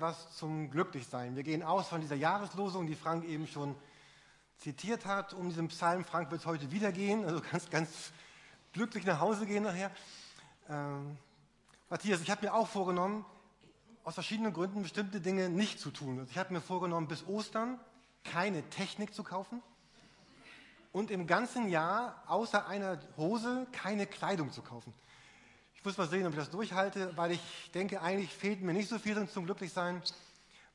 was zum Glücklichsein. Wir gehen aus von dieser Jahreslosung, die Frank eben schon zitiert hat. Um diesen Psalm, Frank wird es heute wieder gehen, also ganz, ganz glücklich nach Hause gehen nachher. Ähm, Matthias, ich habe mir auch vorgenommen, aus verschiedenen Gründen bestimmte Dinge nicht zu tun. Also ich habe mir vorgenommen, bis Ostern keine Technik zu kaufen und im ganzen Jahr außer einer Hose keine Kleidung zu kaufen. Ich muss mal sehen, ob ich das durchhalte, weil ich denke, eigentlich fehlt mir nicht so viel zum Glücklichsein.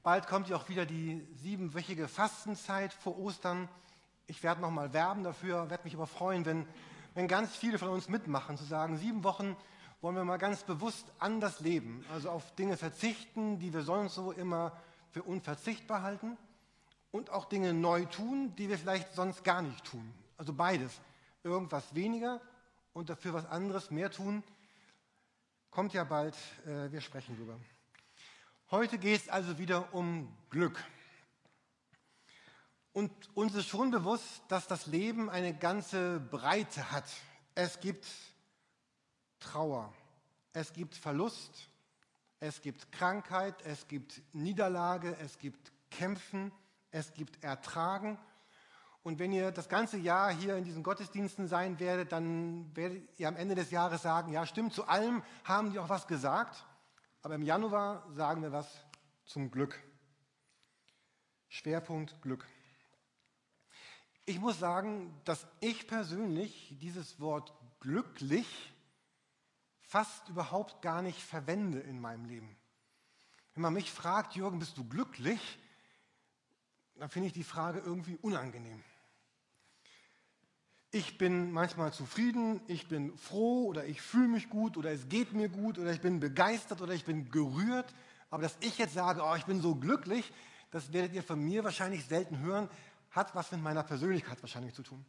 Bald kommt ja auch wieder die siebenwöchige Fastenzeit vor Ostern. Ich werde nochmal werben dafür, werde mich aber freuen, wenn, wenn ganz viele von uns mitmachen, zu sagen, sieben Wochen wollen wir mal ganz bewusst anders leben, also auf Dinge verzichten, die wir sonst so immer für unverzichtbar halten und auch Dinge neu tun, die wir vielleicht sonst gar nicht tun. Also beides. Irgendwas weniger und dafür was anderes mehr tun. Kommt ja bald, äh, wir sprechen drüber. Heute geht es also wieder um Glück. Und uns ist schon bewusst, dass das Leben eine ganze Breite hat. Es gibt Trauer, es gibt Verlust, es gibt Krankheit, es gibt Niederlage, es gibt Kämpfen, es gibt Ertragen. Und wenn ihr das ganze Jahr hier in diesen Gottesdiensten sein werdet, dann werdet ihr am Ende des Jahres sagen, ja stimmt, zu allem haben die auch was gesagt, aber im Januar sagen wir was zum Glück. Schwerpunkt Glück. Ich muss sagen, dass ich persönlich dieses Wort glücklich fast überhaupt gar nicht verwende in meinem Leben. Wenn man mich fragt, Jürgen, bist du glücklich? Dann finde ich die Frage irgendwie unangenehm. Ich bin manchmal zufrieden, ich bin froh oder ich fühle mich gut oder es geht mir gut oder ich bin begeistert oder ich bin gerührt. Aber dass ich jetzt sage, oh, ich bin so glücklich, das werdet ihr von mir wahrscheinlich selten hören, hat was mit meiner Persönlichkeit wahrscheinlich zu tun.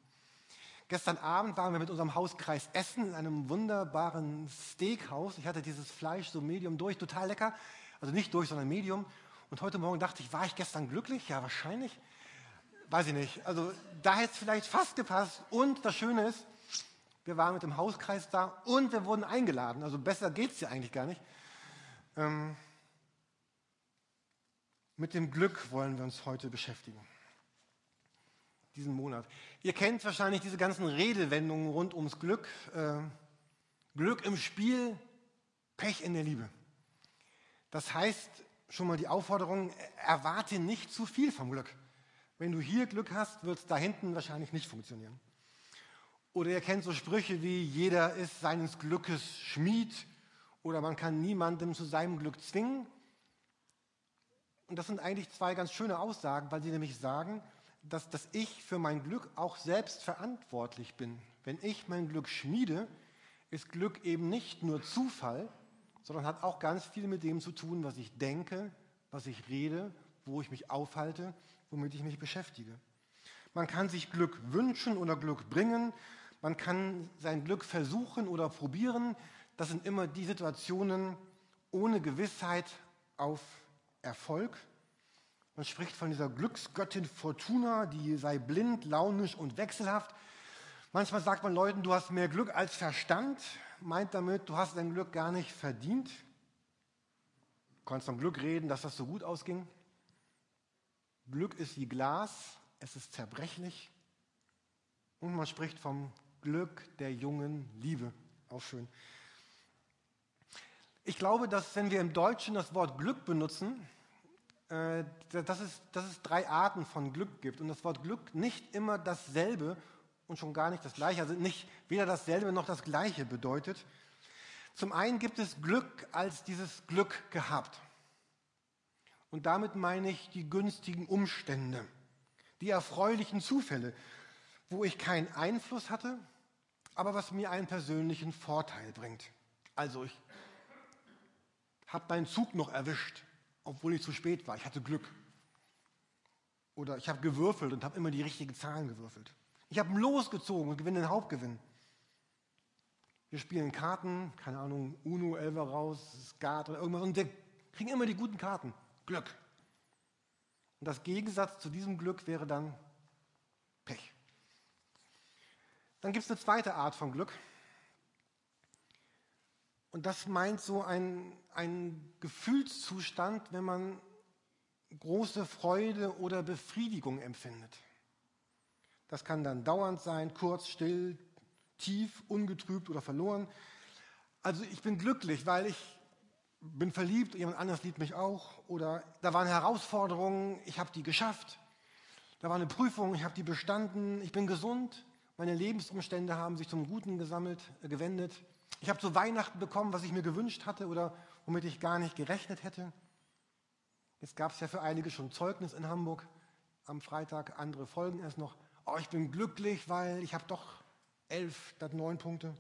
Gestern Abend waren wir mit unserem Hauskreis Essen in einem wunderbaren Steakhouse. Ich hatte dieses Fleisch so medium durch, total lecker. Also nicht durch, sondern medium. Und heute Morgen dachte ich, war ich gestern glücklich? Ja, wahrscheinlich weiß ich nicht. Also da hätte es vielleicht fast gepasst. Und das Schöne ist, wir waren mit dem Hauskreis da und wir wurden eingeladen. Also besser geht es ja eigentlich gar nicht. Ähm, mit dem Glück wollen wir uns heute beschäftigen. Diesen Monat. Ihr kennt wahrscheinlich diese ganzen Redewendungen rund ums Glück. Äh, Glück im Spiel, Pech in der Liebe. Das heißt schon mal die Aufforderung, erwarte nicht zu viel vom Glück. Wenn du hier Glück hast, wird es da hinten wahrscheinlich nicht funktionieren. Oder ihr kennt so Sprüche wie, jeder ist seines Glückes Schmied oder man kann niemandem zu seinem Glück zwingen. Und das sind eigentlich zwei ganz schöne Aussagen, weil sie nämlich sagen, dass, dass ich für mein Glück auch selbst verantwortlich bin. Wenn ich mein Glück schmiede, ist Glück eben nicht nur Zufall, sondern hat auch ganz viel mit dem zu tun, was ich denke, was ich rede, wo ich mich aufhalte womit ich mich beschäftige. Man kann sich Glück wünschen oder Glück bringen. Man kann sein Glück versuchen oder probieren. Das sind immer die Situationen ohne Gewissheit auf Erfolg. Man spricht von dieser Glücksgöttin Fortuna, die sei blind, launisch und wechselhaft. Manchmal sagt man Leuten, du hast mehr Glück als Verstand, meint damit, du hast dein Glück gar nicht verdient. Du kannst vom Glück reden, dass das so gut ausging. Glück ist wie Glas, es ist zerbrechlich. Und man spricht vom Glück der jungen Liebe. Auch schön. Ich glaube, dass wenn wir im Deutschen das Wort Glück benutzen, äh, dass, es, dass es drei Arten von Glück gibt. Und das Wort Glück nicht immer dasselbe und schon gar nicht das gleiche, also nicht weder dasselbe noch das gleiche bedeutet. Zum einen gibt es Glück als dieses Glück gehabt. Und damit meine ich die günstigen Umstände, die erfreulichen Zufälle, wo ich keinen Einfluss hatte, aber was mir einen persönlichen Vorteil bringt. Also ich habe meinen Zug noch erwischt, obwohl ich zu spät war. Ich hatte Glück. Oder ich habe gewürfelt und habe immer die richtigen Zahlen gewürfelt. Ich habe losgezogen und gewinne den Hauptgewinn. Wir spielen Karten, keine Ahnung, Uno, Elver raus, Skat oder irgendwas und wir kriegen immer die guten Karten. Glück. Und das Gegensatz zu diesem Glück wäre dann Pech. Dann gibt es eine zweite Art von Glück. Und das meint so ein, Gefühlszustand, wenn man große Freude oder Befriedigung empfindet. Das kann dann dauernd sein, kurz, still, tief, ungetrübt oder verloren. Also ich bin glücklich, weil ich bin verliebt, jemand anderes liebt mich auch. Oder da waren Herausforderungen, ich habe die geschafft. Da war eine Prüfung, ich habe die bestanden. Ich bin gesund, meine Lebensumstände haben sich zum Guten gesammelt, äh, gewendet. Ich habe zu Weihnachten bekommen, was ich mir gewünscht hatte oder womit ich gar nicht gerechnet hätte. Jetzt gab es ja für einige schon Zeugnis in Hamburg am Freitag, andere folgen erst noch. Oh, ich bin glücklich, weil ich habe doch elf statt neun Punkte.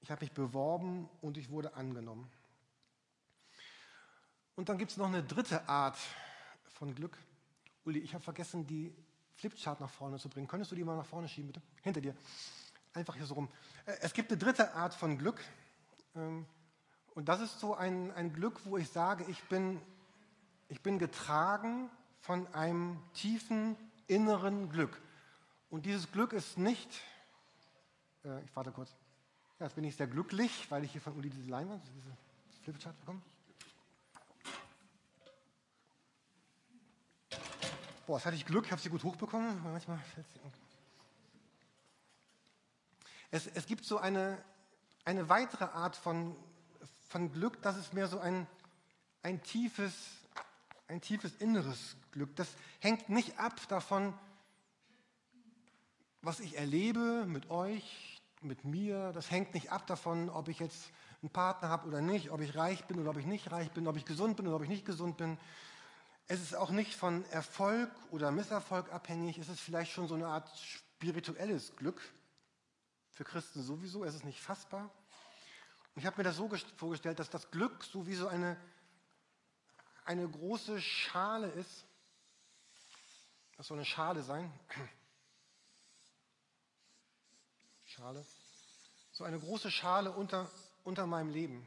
Ich habe mich beworben und ich wurde angenommen. Und dann gibt es noch eine dritte Art von Glück. Uli, ich habe vergessen, die Flipchart nach vorne zu bringen. Könntest du die mal nach vorne schieben, bitte? Hinter dir. Einfach hier so rum. Äh, es gibt eine dritte Art von Glück. Ähm, und das ist so ein, ein Glück, wo ich sage, ich bin, ich bin getragen von einem tiefen inneren Glück. Und dieses Glück ist nicht, äh, ich warte kurz, ja, jetzt bin ich sehr glücklich, weil ich hier von Uli diese Leinwand, diese Flipchart bekomme. Boah, jetzt hatte ich Glück, ich habe sie gut hochbekommen. Manchmal fällt sie. Es, es gibt so eine, eine weitere Art von, von Glück, das ist mehr so ein, ein, tiefes, ein tiefes inneres Glück. Das hängt nicht ab davon, was ich erlebe mit euch, mit mir. Das hängt nicht ab davon, ob ich jetzt einen Partner habe oder nicht, ob ich reich bin oder ob ich nicht reich bin, ob ich gesund bin oder ob ich nicht gesund bin. Es ist auch nicht von Erfolg oder Misserfolg abhängig. Es ist vielleicht schon so eine Art spirituelles Glück. Für Christen sowieso. Es ist nicht fassbar. Und ich habe mir das so vorgestellt, dass das Glück so wie so eine, eine große Schale ist. Das soll eine Schale sein. Schale. So eine große Schale unter, unter meinem Leben.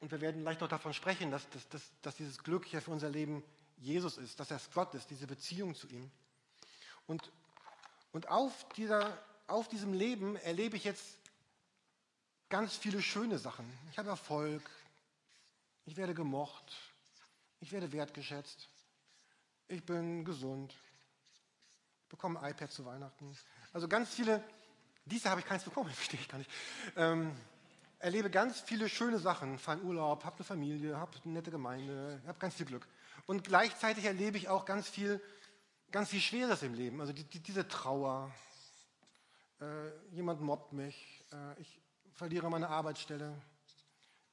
Und wir werden gleich noch davon sprechen, dass, dass, dass, dass dieses Glück ja für unser Leben Jesus ist, dass er Gott ist, diese Beziehung zu ihm. Und, und auf, dieser, auf diesem Leben erlebe ich jetzt ganz viele schöne Sachen. Ich habe Erfolg, ich werde gemocht, ich werde wertgeschätzt, ich bin gesund, bekomme ein iPad zu Weihnachten. Also ganz viele, dieses Jahr habe ich keins bekommen, verstehe ich gar nicht. Ähm, erlebe ganz viele schöne Sachen, fahre in Urlaub, habe eine Familie, habe eine nette Gemeinde, habe ganz viel Glück. Und gleichzeitig erlebe ich auch ganz viel, ganz viel Schweres im Leben. Also die, die, diese Trauer, äh, jemand mobbt mich, äh, ich verliere meine Arbeitsstelle,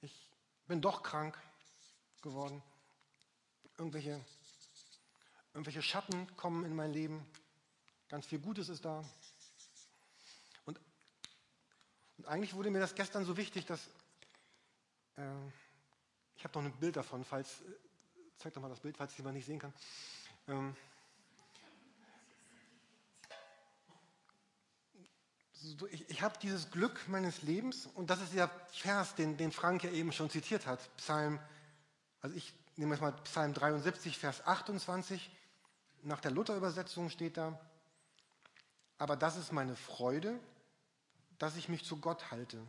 ich bin doch krank geworden, irgendwelche, irgendwelche Schatten kommen in mein Leben. Ganz viel Gutes ist da. Und, und eigentlich wurde mir das gestern so wichtig, dass äh, ich habe noch ein Bild davon, falls äh, zeig doch mal das Bild, falls jemand nicht sehen kann. Ähm, so, ich, ich habe dieses Glück meines Lebens und das ist der Vers, den, den Frank ja eben schon zitiert hat. Psalm, also ich nehme jetzt mal Psalm 73, Vers 28. Nach der Luther-Übersetzung steht da, aber das ist meine Freude, dass ich mich zu Gott halte.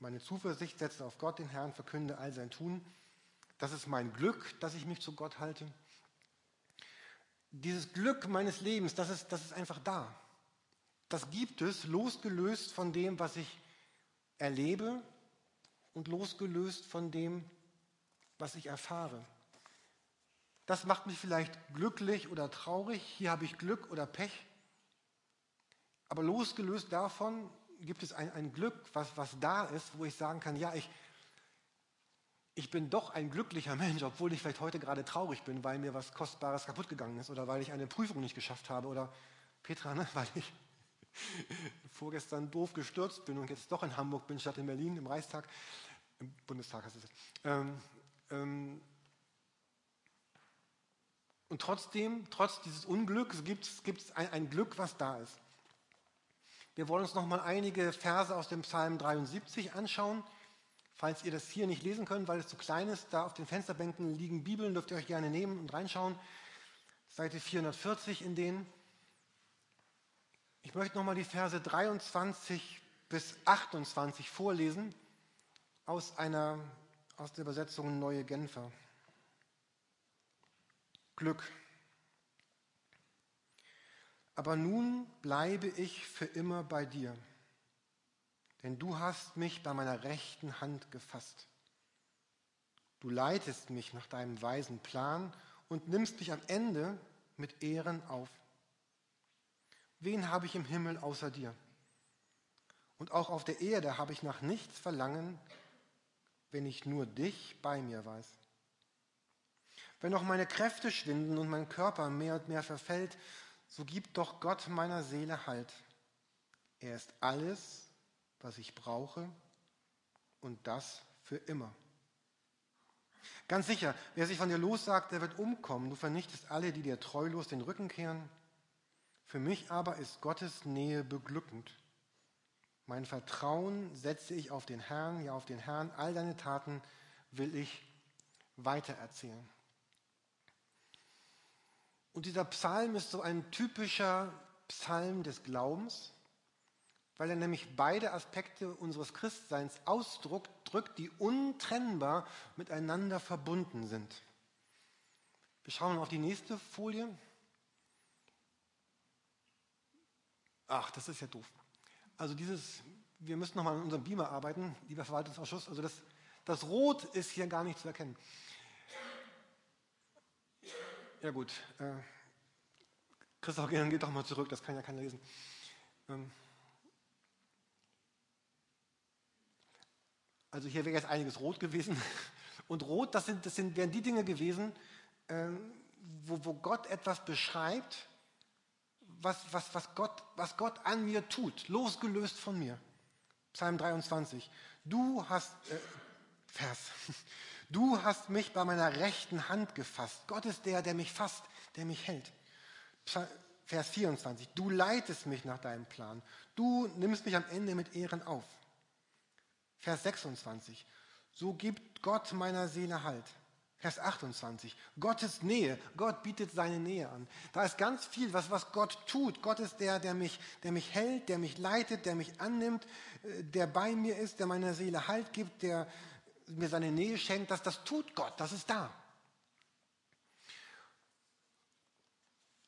Meine Zuversicht setze auf Gott, den Herrn, verkünde all sein Tun. Das ist mein Glück, dass ich mich zu Gott halte. Dieses Glück meines Lebens, das ist, das ist einfach da. Das gibt es, losgelöst von dem, was ich erlebe und losgelöst von dem, was ich erfahre. Das macht mich vielleicht glücklich oder traurig. Hier habe ich Glück oder Pech. Aber losgelöst davon gibt es ein, ein Glück, was, was da ist, wo ich sagen kann, ja, ich, ich bin doch ein glücklicher Mensch, obwohl ich vielleicht heute gerade traurig bin, weil mir was Kostbares kaputt gegangen ist oder weil ich eine Prüfung nicht geschafft habe oder Petra, ne, weil ich vorgestern doof gestürzt bin und jetzt doch in Hamburg bin statt in Berlin im Reichstag, im Bundestag heißt es. Ähm, ähm, und trotzdem, trotz dieses Unglücks, gibt es ein, ein Glück, was da ist. Wir wollen uns noch mal einige Verse aus dem Psalm 73 anschauen. Falls ihr das hier nicht lesen könnt, weil es zu klein ist, da auf den Fensterbänken liegen Bibeln, dürft ihr euch gerne nehmen und reinschauen. Seite 440 in denen. Ich möchte noch mal die Verse 23 bis 28 vorlesen aus, einer, aus der Übersetzung Neue Genfer. Glück. Aber nun bleibe ich für immer bei dir, denn du hast mich bei meiner rechten Hand gefasst. Du leitest mich nach deinem weisen Plan und nimmst mich am Ende mit Ehren auf. Wen habe ich im Himmel außer dir? Und auch auf der Erde habe ich nach nichts verlangen, wenn ich nur dich bei mir weiß. Wenn auch meine Kräfte schwinden und mein Körper mehr und mehr verfällt, so gibt doch Gott meiner Seele Halt. Er ist alles, was ich brauche und das für immer. Ganz sicher, wer sich von dir lossagt, der wird umkommen. Du vernichtest alle, die dir treulos den Rücken kehren. Für mich aber ist Gottes Nähe beglückend. Mein Vertrauen setze ich auf den Herrn, ja auf den Herrn. All deine Taten will ich weitererzählen. Und dieser Psalm ist so ein typischer Psalm des Glaubens, weil er nämlich beide Aspekte unseres Christseins ausdrückt, drückt, die untrennbar miteinander verbunden sind. Wir schauen auf die nächste Folie. Ach, das ist ja doof. Also dieses, wir müssen nochmal an unserem Beamer arbeiten, lieber Verwaltungsausschuss. Also das, das Rot ist hier gar nicht zu erkennen. Ja gut, äh, Christoph, geht doch mal zurück, das kann ja keiner lesen. Ähm, also hier wäre jetzt einiges rot gewesen. Und rot, das, sind, das sind, wären die Dinge gewesen, äh, wo, wo Gott etwas beschreibt, was, was, was, Gott, was Gott an mir tut, losgelöst von mir. Psalm 23. Du hast, äh, Vers, du hast mich bei meiner rechten Hand gefasst. Gott ist der, der mich fasst, der mich hält. Vers 24. Du leitest mich nach deinem Plan. Du nimmst mich am Ende mit Ehren auf. Vers 26. So gibt Gott meiner Seele Halt. Vers 28. Gottes Nähe. Gott bietet seine Nähe an. Da ist ganz viel, was, was Gott tut. Gott ist der, der mich, der mich hält, der mich leitet, der mich annimmt, äh, der bei mir ist, der meiner Seele Halt gibt, der mir seine Nähe schenkt. Das, das tut Gott. Das ist da.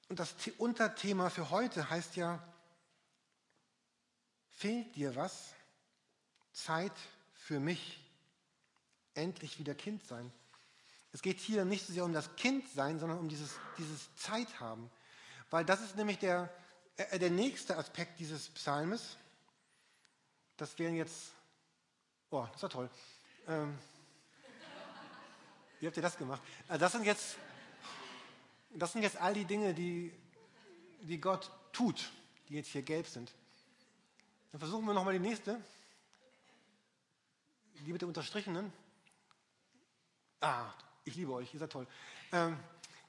Und das Unterthema für heute heißt ja, fehlt dir was? Zeit für mich. Endlich wieder Kind sein. Es geht hier nicht so sehr um das Kindsein, sondern um dieses, dieses Zeithaben. Weil das ist nämlich der, äh, der nächste Aspekt dieses Psalmes. Das wären jetzt, oh, das war toll. Ähm, wie habt ihr das gemacht? Äh, das sind jetzt, das sind jetzt all die Dinge, die, die Gott tut, die jetzt hier gelb sind. Dann versuchen wir nochmal die nächste. Die mit der unterstrichenen. Ah, ich liebe euch, ihr seid toll. Ähm,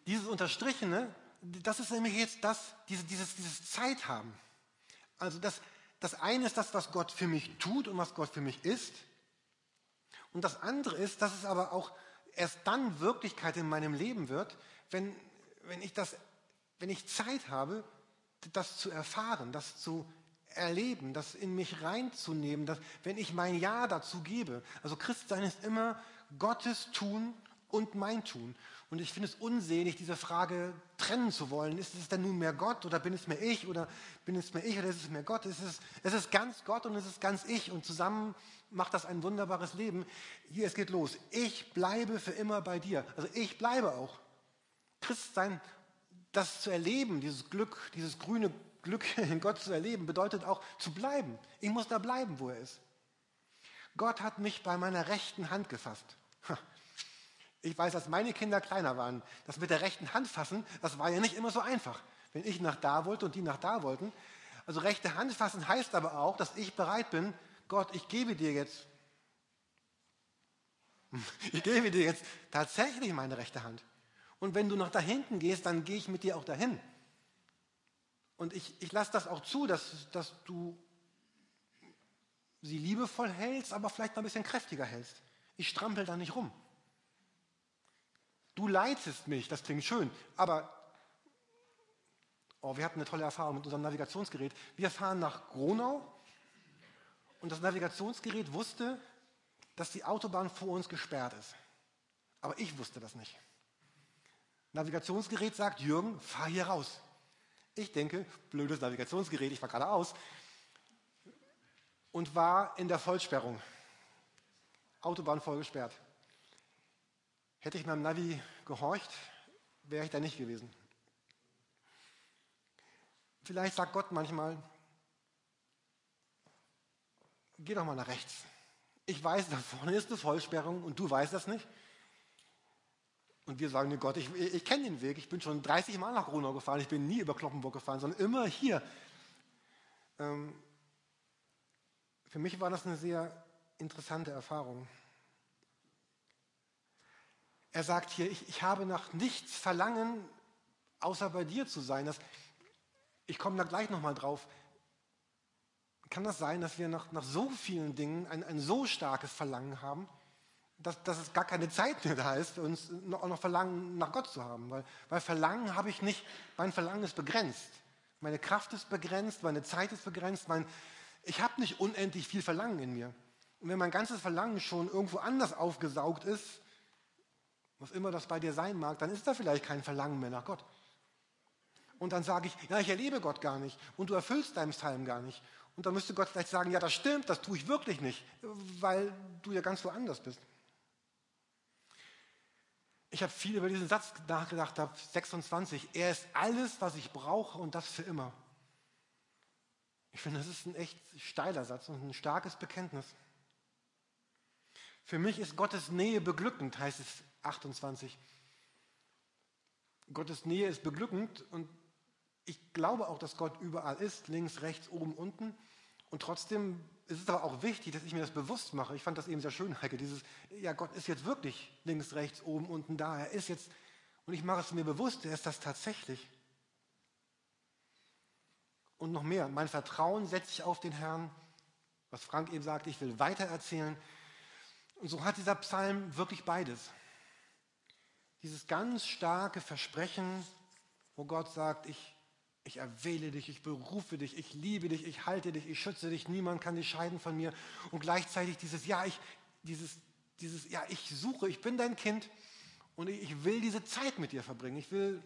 dieses Unterstrichene, das ist nämlich jetzt das, diese, dieses, dieses Zeithaben. Also das, das eine ist das, was Gott für mich tut und was Gott für mich ist. Und das andere ist, dass es aber auch erst dann Wirklichkeit in meinem Leben wird, wenn, wenn, ich, das, wenn ich Zeit habe, das zu erfahren, das zu erleben, das in mich reinzunehmen, dass, wenn ich mein Ja dazu gebe. Also Christsein ist immer Gottes Tun und mein Tun. Und ich finde es unsinnig, diese Frage trennen zu wollen. Ist es denn nun mehr Gott oder bin es mehr ich oder bin es mehr ich oder ist es mehr Gott? Es ist, es ist ganz Gott und es ist ganz ich und zusammen macht das ein wunderbares Leben. Hier, es geht los. Ich bleibe für immer bei dir. Also ich bleibe auch. Christsein, das zu erleben, dieses Glück, dieses grüne Glück in Gott zu erleben, bedeutet auch zu bleiben. Ich muss da bleiben, wo er ist. Gott hat mich bei meiner rechten Hand gefasst. Ich weiß, als meine Kinder kleiner waren, das mit der rechten Hand fassen, das war ja nicht immer so einfach. Wenn ich nach da wollte und die nach da wollten. Also rechte Hand fassen heißt aber auch, dass ich bereit bin, Gott, ich gebe dir jetzt, ich gebe dir jetzt tatsächlich meine rechte Hand. Und wenn du nach da hinten gehst, dann gehe ich mit dir auch dahin. Und ich, ich lasse das auch zu, dass, dass du sie liebevoll hältst, aber vielleicht noch ein bisschen kräftiger hältst. Ich strampel da nicht rum. Du leitest mich, das klingt schön, aber oh, wir hatten eine tolle Erfahrung mit unserem Navigationsgerät. Wir fahren nach Gronau Und das Navigationsgerät wusste, dass die Autobahn vor uns gesperrt ist. Aber ich wusste das nicht. Navigationsgerät sagt, Jürgen, fahr hier raus. Ich denke, blödes Navigationsgerät, ich war geradeaus und war in der Vollsperrung. Autobahn voll gesperrt. Hätte ich meinem Navi gehorcht, wäre ich da nicht gewesen. Vielleicht sagt Gott manchmal, geh doch mal nach rechts. Ich weiß, da vorne ist eine Vollsperrung und du weißt das nicht. Und wir sagen, Gott, ich, ich kenne den Weg, ich bin schon 30 Mal nach Gronau gefahren, ich bin nie über Kloppenburg gefahren, sondern immer hier. Ähm, für mich war das eine sehr interessante Erfahrung. Er sagt hier, ich, ich habe nach nichts Verlangen, außer bei dir zu sein. Das, ich komme da gleich nochmal drauf. Kann das sein, dass wir nach, nach so vielen Dingen ein, ein so starkes Verlangen haben, dass, dass es gar keine Zeit mehr da ist, uns noch, noch Verlangen nach Gott zu haben. Weil, weil Verlangen habe ich nicht, mein Verlangen ist begrenzt. Meine Kraft ist begrenzt, meine Zeit ist begrenzt, mein, ich habe nicht unendlich viel Verlangen in mir. Und wenn mein ganzes Verlangen schon irgendwo anders aufgesaugt ist, was immer das bei dir sein mag, dann ist da vielleicht kein Verlangen mehr nach Gott. Und dann sage ich, ja, ich erlebe Gott gar nicht und du erfüllst deinen Psalm gar nicht. Und dann müsste Gott vielleicht sagen, ja, das stimmt, das tue ich wirklich nicht, weil du ja ganz woanders bist. Ich habe viel über diesen Satz nachgedacht, ab 26. Er ist alles, was ich brauche und das für immer. Ich finde, das ist ein echt steiler Satz und ein starkes Bekenntnis. Für mich ist Gottes Nähe beglückend, heißt es 28. Gottes Nähe ist beglückend und ich glaube auch, dass Gott überall ist, links, rechts, oben, unten. Und trotzdem ist es aber auch wichtig, dass ich mir das bewusst mache. Ich fand das eben sehr schön, Heike, dieses, ja, Gott ist jetzt wirklich links, rechts, oben, unten, da. Er ist jetzt, und ich mache es mir bewusst, er ist das tatsächlich. Und noch mehr, mein Vertrauen setze ich auf den Herrn, was Frank eben sagt, ich will weitererzählen. Und so hat dieser Psalm wirklich beides. Dieses ganz starke Versprechen, wo Gott sagt, ich ich erwähle dich, ich berufe dich, ich liebe dich, ich halte dich, ich schütze dich, niemand kann dich scheiden von mir. Und gleichzeitig dieses, ja, ich, dieses, dieses, ja, ich suche, ich bin dein Kind und ich will diese Zeit mit dir verbringen. Ich will,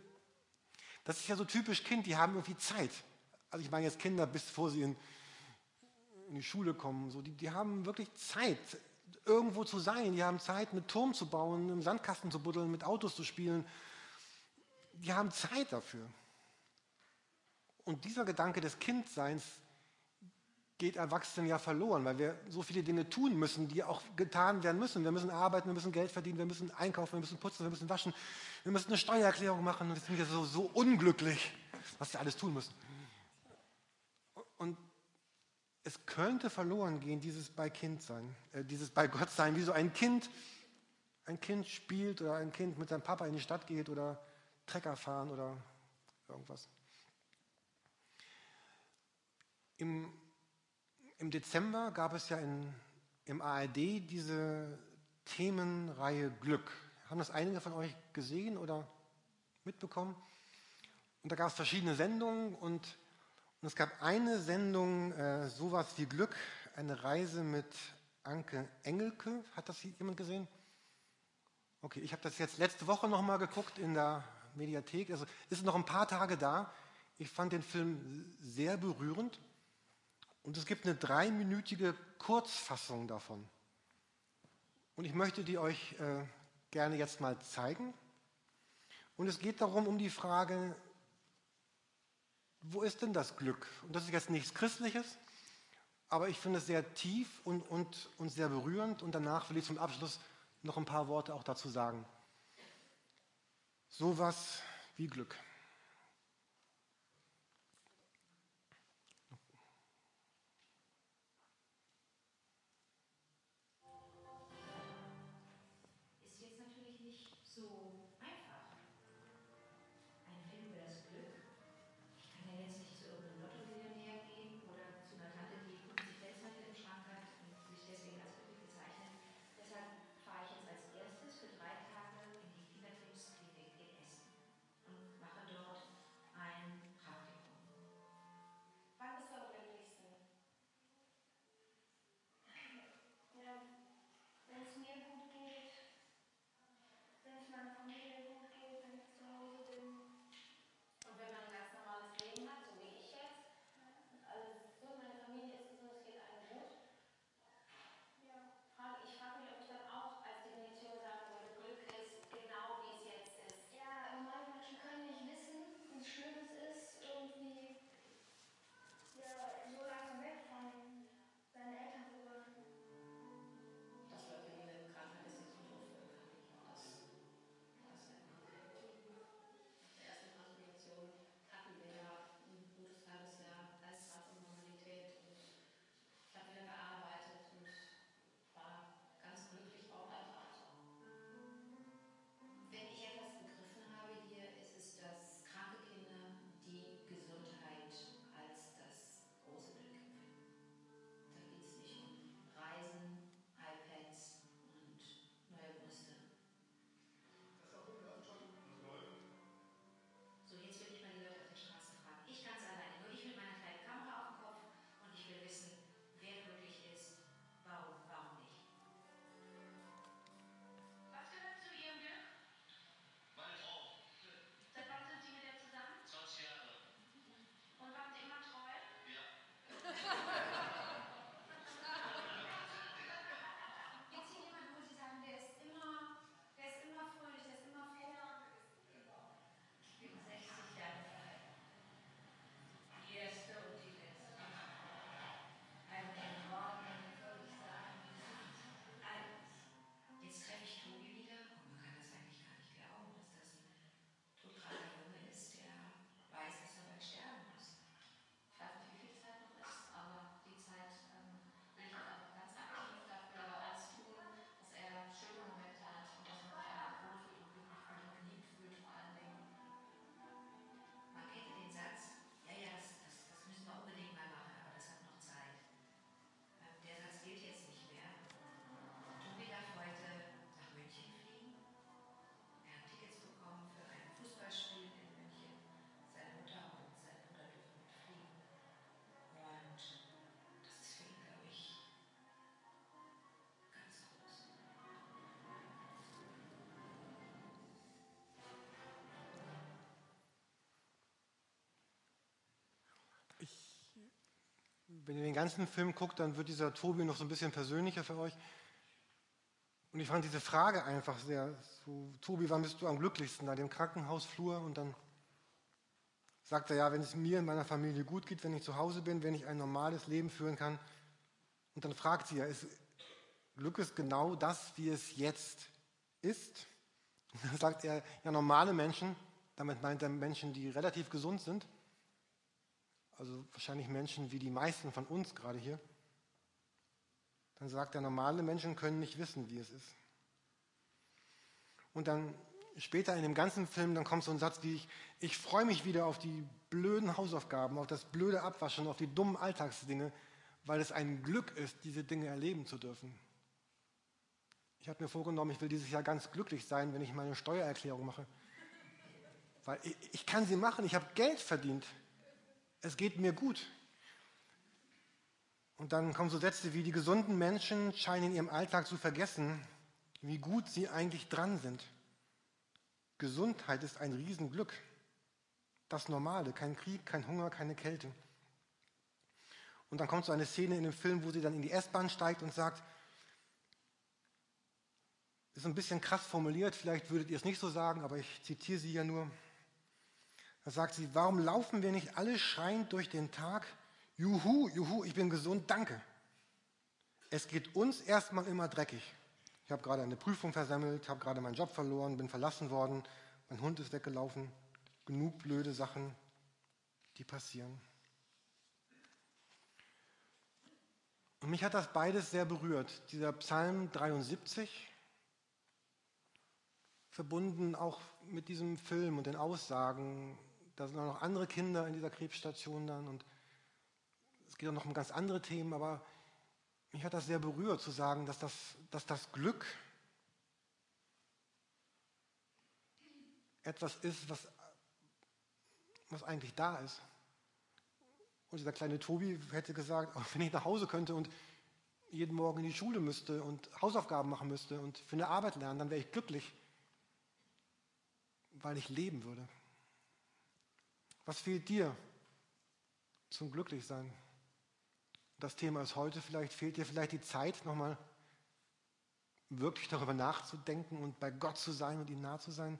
das ist ja so typisch Kind, die haben irgendwie Zeit. Also ich meine jetzt Kinder, bis vor sie in, in die Schule kommen, so, die, die haben wirklich Zeit, irgendwo zu sein. Die haben Zeit, einen Turm zu bauen, im Sandkasten zu buddeln, mit Autos zu spielen. Die haben Zeit dafür. Und dieser Gedanke des Kindseins geht Erwachsenen ja verloren, weil wir so viele Dinge tun müssen, die auch getan werden müssen. Wir müssen arbeiten, wir müssen Geld verdienen, wir müssen einkaufen, wir müssen putzen, wir müssen waschen, wir müssen eine Steuererklärung machen. Und jetzt sind wir so, so unglücklich, was wir alles tun müssen. Und es könnte verloren gehen, dieses bei Kind sein, äh, dieses bei Gott sein, wie so ein Kind, ein Kind spielt oder ein Kind mit seinem Papa in die Stadt geht oder Trecker fahren oder irgendwas. Im, Im Dezember gab es ja in, im ARD diese Themenreihe Glück. Haben das einige von euch gesehen oder mitbekommen? Und da gab es verschiedene Sendungen und, und, es gab eine Sendung, äh, sowas wie Glück, eine Reise mit Anke Engelke. Hat das jemand gesehen? Okay, ich habe das jetzt letzte Woche nochmal geguckt in der Mediathek. Also ist noch ein paar Tage da. Ich fand den Film sehr berührend. Und es gibt eine dreiminütige Kurzfassung davon. Und ich möchte die euch äh, gerne jetzt mal zeigen. Und es geht darum, um die Frage, wo ist denn das Glück? Und das ist jetzt nichts Christliches, aber ich finde es sehr tief und, und, und sehr berührend. Und danach will ich zum Abschluss noch ein paar Worte auch dazu sagen. Sowas wie Glück. Wenn ihr den ganzen Film guckt, dann wird dieser Tobi noch so ein bisschen persönlicher für euch. Und ich fand diese Frage einfach sehr, so, Tobi, wann bist du am glücklichsten? Da dem Krankenhausflur und dann sagt er, ja, wenn es mir und meiner Familie gut geht, wenn ich zu Hause bin, wenn ich ein normales Leben führen kann. Und dann fragt sie ja, ist Glück ist genau das, wie es jetzt ist? Und dann sagt er, ja, normale Menschen, damit meint er Menschen, die relativ gesund sind, also wahrscheinlich Menschen wie die meisten von uns gerade hier, dann sagt er, normale Menschen können nicht wissen, wie es ist. Und dann später in dem ganzen Film, dann kommt so ein Satz wie ich, ich freue mich wieder auf die blöden Hausaufgaben, auf das blöde Abwaschen, auf die dummen Alltagsdinge, weil es ein Glück ist, diese Dinge erleben zu dürfen. Ich habe mir vorgenommen, ich will dieses Jahr ganz glücklich sein, wenn ich meine Steuererklärung mache. Weil ich, ich kann sie machen, ich habe Geld verdient. Es geht mir gut. Und dann kommen so Sätze wie, die gesunden Menschen scheinen in ihrem Alltag zu vergessen, wie gut sie eigentlich dran sind. Gesundheit ist ein Riesenglück. Das Normale, kein Krieg, kein Hunger, keine Kälte. Und dann kommt so eine Szene in dem Film, wo sie dann in die S-Bahn steigt und sagt, ist ein bisschen krass formuliert, vielleicht würdet ihr es nicht so sagen, aber ich zitiere sie ja nur. Da sagt sie, warum laufen wir nicht alle schreiend durch den Tag? Juhu, juhu, ich bin gesund, danke. Es geht uns erstmal immer dreckig. Ich habe gerade eine Prüfung versammelt, habe gerade meinen Job verloren, bin verlassen worden, mein Hund ist weggelaufen. Genug blöde Sachen, die passieren. Und mich hat das beides sehr berührt. Dieser Psalm 73 verbunden auch mit diesem Film und den Aussagen. Da sind auch noch andere Kinder in dieser Krebsstation dann und es geht auch noch um ganz andere Themen, aber mich hat das sehr berührt zu sagen, dass das, dass das Glück etwas ist, was, was eigentlich da ist. Und dieser kleine Tobi hätte gesagt, wenn ich nach Hause könnte und jeden Morgen in die Schule müsste und Hausaufgaben machen müsste und für eine Arbeit lernen, dann wäre ich glücklich weil ich leben würde. Was fehlt dir zum Glücklichsein? Das Thema ist heute, vielleicht fehlt dir vielleicht die Zeit, nochmal wirklich darüber nachzudenken und bei Gott zu sein und ihm nah zu sein.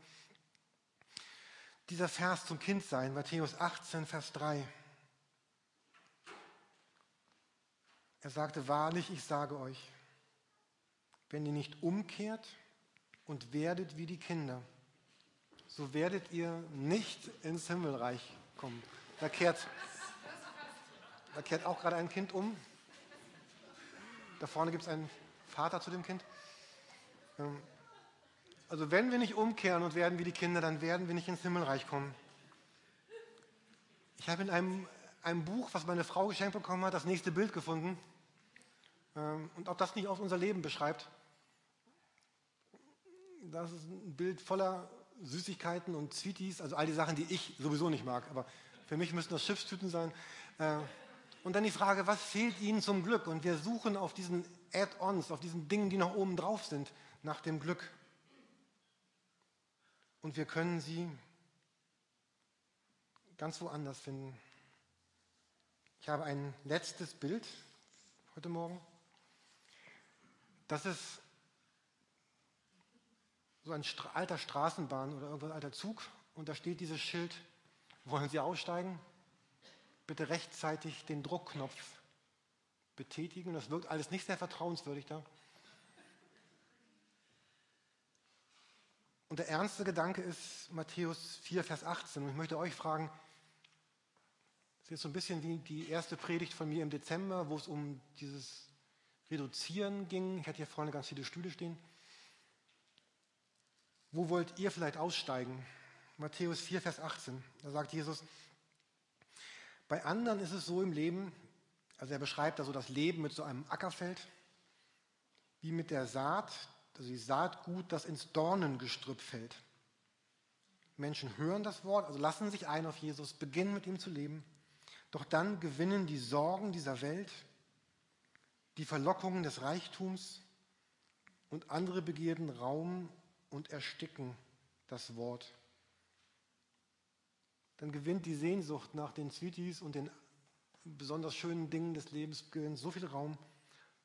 Dieser Vers zum Kindsein, Matthäus 18, Vers 3. Er sagte, wahrlich, ich sage euch, wenn ihr nicht umkehrt und werdet wie die Kinder, so werdet ihr nicht ins Himmelreich kommen. Da kehrt, da kehrt auch gerade ein Kind um. Da vorne gibt es einen Vater zu dem Kind. Ähm, also wenn wir nicht umkehren und werden wie die Kinder, dann werden wir nicht ins Himmelreich kommen. Ich habe in einem, einem Buch, was meine Frau geschenkt bekommen hat, das nächste Bild gefunden. Ähm, und ob das nicht auch unser Leben beschreibt. Das ist ein Bild voller Süßigkeiten und Sweeties, also all die Sachen, die ich sowieso nicht mag. Aber für mich müssen das Schiffstüten sein. Äh, und dann die Frage, was fehlt Ihnen zum Glück? Und wir suchen auf diesen Add-ons, auf diesen Dingen, die noch oben drauf sind, nach dem Glück. Und wir können sie ganz woanders finden. Ich habe ein letztes Bild heute Morgen. Das ist so ein alter Straßenbahn oder irgendein alter Zug und da steht dieses Schild, wollen Sie aussteigen? Bitte rechtzeitig den Druckknopf betätigen. Das wirkt alles nicht sehr vertrauenswürdig da. Und der ernste Gedanke ist Matthäus 4, Vers 18. Und ich möchte euch fragen, das ist jetzt so ein bisschen wie die erste Predigt von mir im Dezember, wo es um dieses Reduzieren ging. Ich hatte hier vorne ganz viele Stühle stehen. Wo wollt ihr vielleicht aussteigen? Matthäus 4, Vers 18. Da sagt Jesus, bei anderen ist es so im Leben, also er beschreibt also das Leben mit so einem Ackerfeld, wie mit der Saat, also die Saatgut, das ins Dornengestrüpp fällt. Menschen hören das Wort, also lassen sich ein auf Jesus, beginnen mit ihm zu leben, doch dann gewinnen die Sorgen dieser Welt, die Verlockungen des Reichtums und andere Begierden Raum und ersticken das Wort. Dann gewinnt die Sehnsucht nach den Sweeties und den besonders schönen Dingen des Lebens so viel Raum.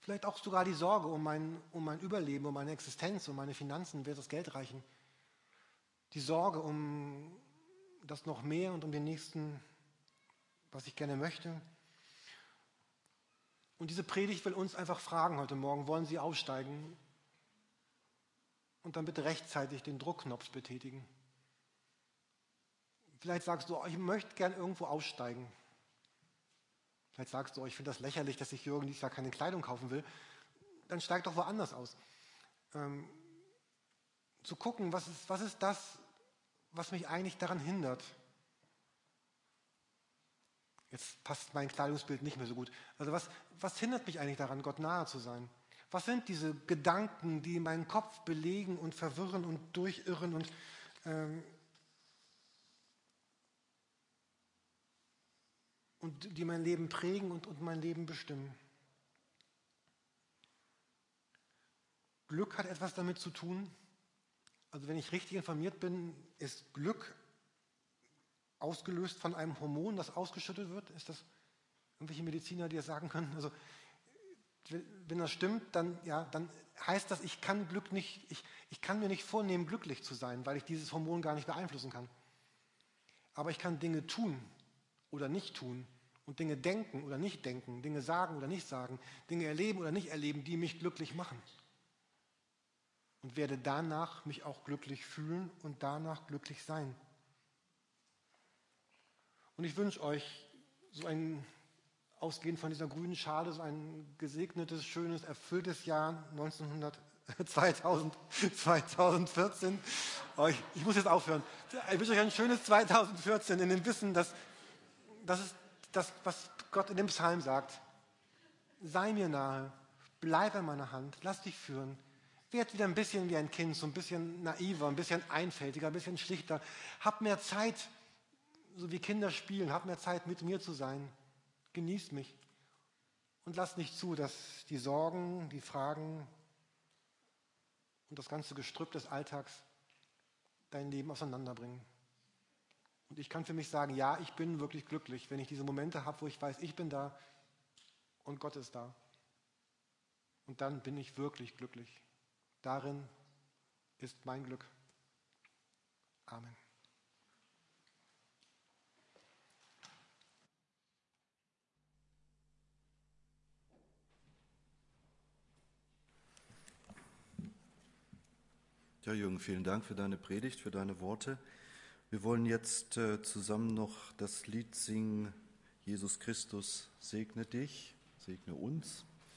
Vielleicht auch sogar die Sorge um mein, um mein Überleben, um meine Existenz, um meine Finanzen, wird das Geld reichen. Die Sorge um das noch mehr und um den nächsten, was ich gerne möchte. Und diese Predigt will uns einfach fragen heute Morgen, wollen Sie aussteigen? Und dann bitte rechtzeitig den Druckknopf betätigen. Vielleicht sagst du, oh, ich möchte gern irgendwo aussteigen. Vielleicht sagst du, oh, ich finde das lächerlich, dass ich Jürgen dieses Jahr keine Kleidung kaufen will. Dann steig doch woanders aus. Ähm, zu gucken, was ist, was ist das, was mich eigentlich daran hindert. Jetzt passt mein Kleidungsbild nicht mehr so gut. Also was, was hindert mich eigentlich daran, Gott nahe zu sein? Was sind diese Gedanken, die meinen Kopf belegen und verwirren und durchirren und ähm, und die mein Leben prägen und, und mein Leben bestimmen. Glück hat etwas damit zu tun. Also wenn ich richtig informiert bin, ist Glück ausgelöst von einem Hormon, das ausgeschüttet wird. Ist das irgendwelche Mediziner, die das sagen können? Also wenn das stimmt, dann, ja, dann heißt das, ich kann Glück nicht, ich, ich kann mir nicht vornehmen, glücklich zu sein, weil ich dieses Hormon gar nicht beeinflussen kann. Aber ich kann Dinge tun oder nicht tun, und Dinge denken oder nicht denken, Dinge sagen oder nicht sagen, Dinge erleben oder nicht erleben, die mich glücklich machen. Und werde danach mich auch glücklich fühlen und danach glücklich sein. Und ich wünsche euch so ein, ausgehend von dieser grünen Schale, so ein gesegnetes, schönes, erfülltes Jahr 1900, 2000, 2014. Oh, ich, muss jetzt aufhören. Ich wünsche euch ein schönes 2014 in dem Wissen, dass, dass es das, was Gott in dem Psalm sagt. Sei mir nahe, bleib an meiner Hand, lass dich führen. Werd wieder ein bisschen wie ein Kind, so ein bisschen naiver, ein bisschen einfältiger, ein bisschen schlichter. Hab mehr Zeit, so wie Kinder spielen, hab mehr Zeit, mit mir zu sein. Genieß mich. Und lass nicht zu, dass die Sorgen, die Fragen und das ganze Gestrüpp des Alltags dein Leben auseinanderbringen. Und ich kann für mich sagen, ja, ich bin wirklich glücklich, wenn ich diese Momente habe, wo ich weiß, ich bin da und Gott ist da. Und dann bin ich wirklich glücklich. Darin ist mein Glück. Amen. Ja, Jürgen, vielen Dank für deine Predigt, für deine Worte. Wir wollen jetzt äh, zusammen noch das Lied singen, Jesus Christus segne dich, segne uns.